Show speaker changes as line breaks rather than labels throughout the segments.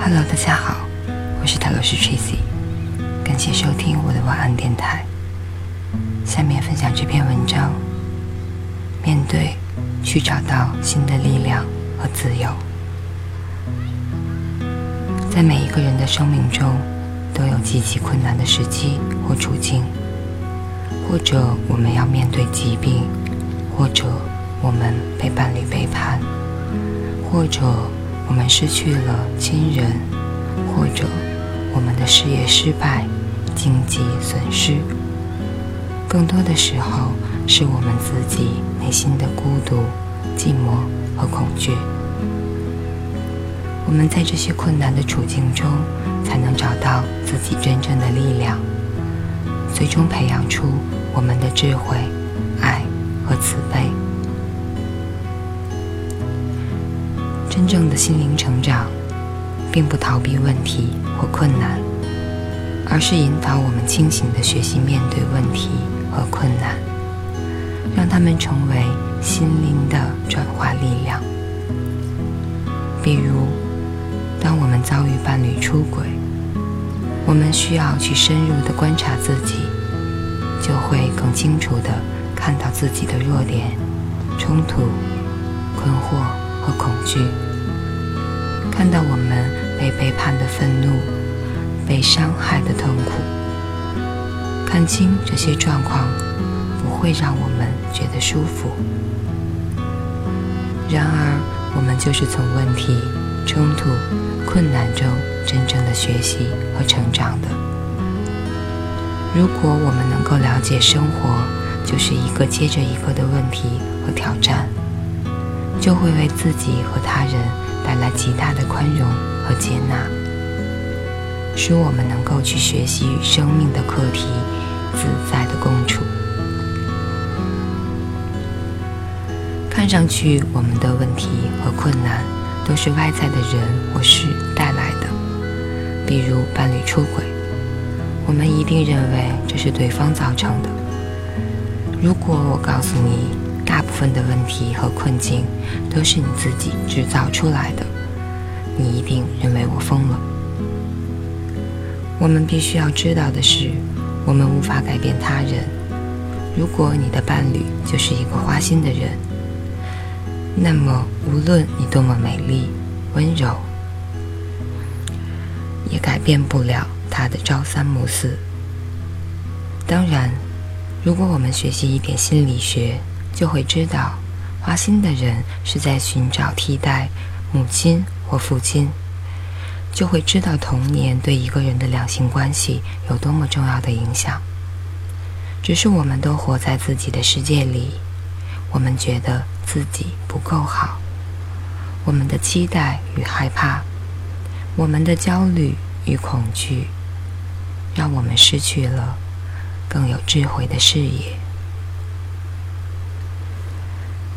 Hello，大家好，我是塔罗斯 Tracy，感谢收听我的晚安电台。下面分享这篇文章：面对，去找到新的力量和自由。在每一个人的生命中，都有极其困难的时机或处境，或者我们要面对疾病，或者我们被伴侣背叛，或者。我们失去了亲人，或者我们的事业失败、经济损失。更多的时候，是我们自己内心的孤独、寂寞和恐惧。我们在这些困难的处境中，才能找到自己真正的力量，最终培养出我们的智慧、爱和慈悲。真正的心灵成长，并不逃避问题或困难，而是引导我们清醒地学习面对问题和困难，让他们成为心灵的转化力量。比如，当我们遭遇伴侣出轨，我们需要去深入地观察自己，就会更清楚地看到自己的弱点、冲突、困惑和恐惧。看到我们被背叛的愤怒，被伤害的痛苦，看清这些状况，不会让我们觉得舒服。然而，我们就是从问题、冲突、学习和成长的。如果我们能够了解生活就是一个接着一个的问题和挑战，就会为自己和他人。带来极大的宽容和接纳，使我们能够去学习与生命的课题自在的共处。看上去，我们的问题和困难都是外在的人或事带来的，比如伴侣出轨，我们一定认为这是对方造成的。如果我告诉你，大部分的问题和困境都是你自己制造出来的，你一定认为我疯了。我们必须要知道的是，我们无法改变他人。如果你的伴侣就是一个花心的人，那么无论你多么美丽、温柔，也改变不了他的朝三暮四。当然，如果我们学习一点心理学，就会知道，花心的人是在寻找替代母亲或父亲，就会知道童年对一个人的两性关系有多么重要的影响。只是我们都活在自己的世界里，我们觉得自己不够好，我们的期待与害怕，我们的焦虑与恐惧，让我们失去了更有智慧的视野。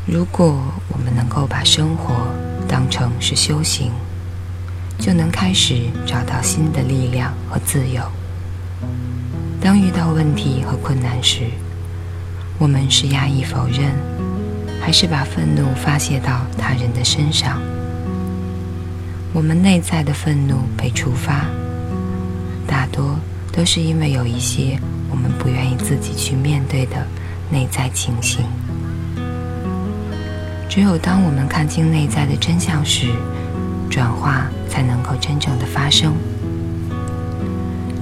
如果我们能够把生活当成是修行，就能开始找到新的力量和自由。当遇到问题和困难时，我们是压抑否认，还是把愤怒发泄到他人的身上？我们内在的愤怒被触发，大多都是因为有一些我们不愿意自己去面对的内在情形。只有当我们看清内在的真相时，转化才能够真正的发生。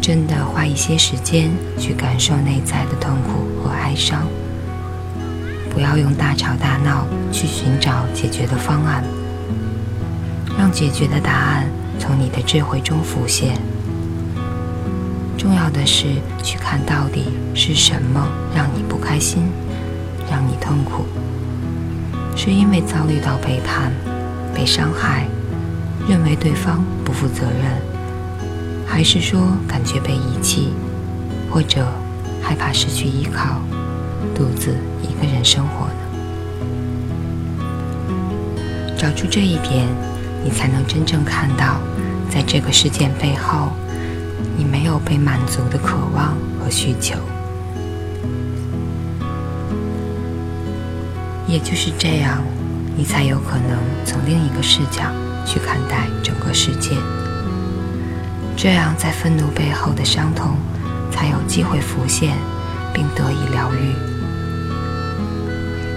真的花一些时间去感受内在的痛苦和哀伤，不要用大吵大闹去寻找解决的方案，让解决的答案从你的智慧中浮现。重要的是去看到底是什么让你不开心，让你痛苦。是因为遭遇到背叛、被伤害，认为对方不负责任，还是说感觉被遗弃，或者害怕失去依靠，独自一个人生活呢？找出这一点，你才能真正看到，在这个事件背后你没有被满足的渴望和需求。也就是这样，你才有可能从另一个视角去看待整个世界。这样，在愤怒背后的伤痛才有机会浮现，并得以疗愈。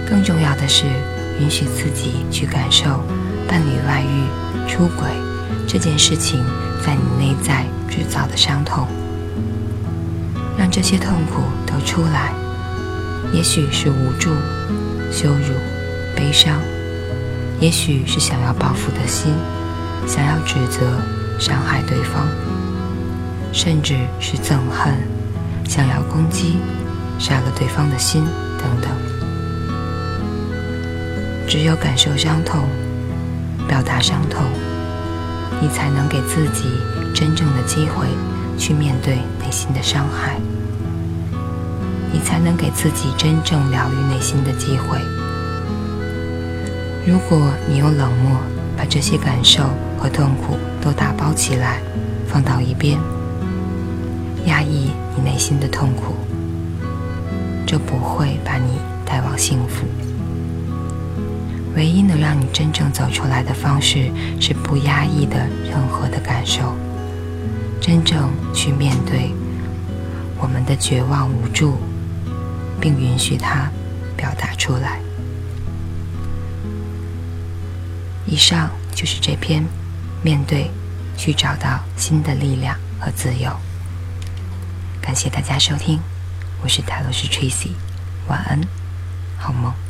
更重要的是，允许自己去感受伴侣外遇、出轨这件事情在你内在制造的伤痛，让这些痛苦都出来。也许是无助。羞辱、悲伤，也许是想要报复的心，想要指责、伤害对方，甚至是憎恨，想要攻击、杀了对方的心等等。只有感受伤痛，表达伤痛，你才能给自己真正的机会去面对内心的伤害。你才能给自己真正疗愈内心的机会。如果你用冷漠把这些感受和痛苦都打包起来，放到一边，压抑你内心的痛苦，这不会把你带往幸福。唯一能让你真正走出来的方式，是不压抑的任何的感受，真正去面对我们的绝望无助。并允许它表达出来。以上就是这篇面对，去找到新的力量和自由。感谢大家收听，我是泰罗斯 Tracy，晚安，好梦。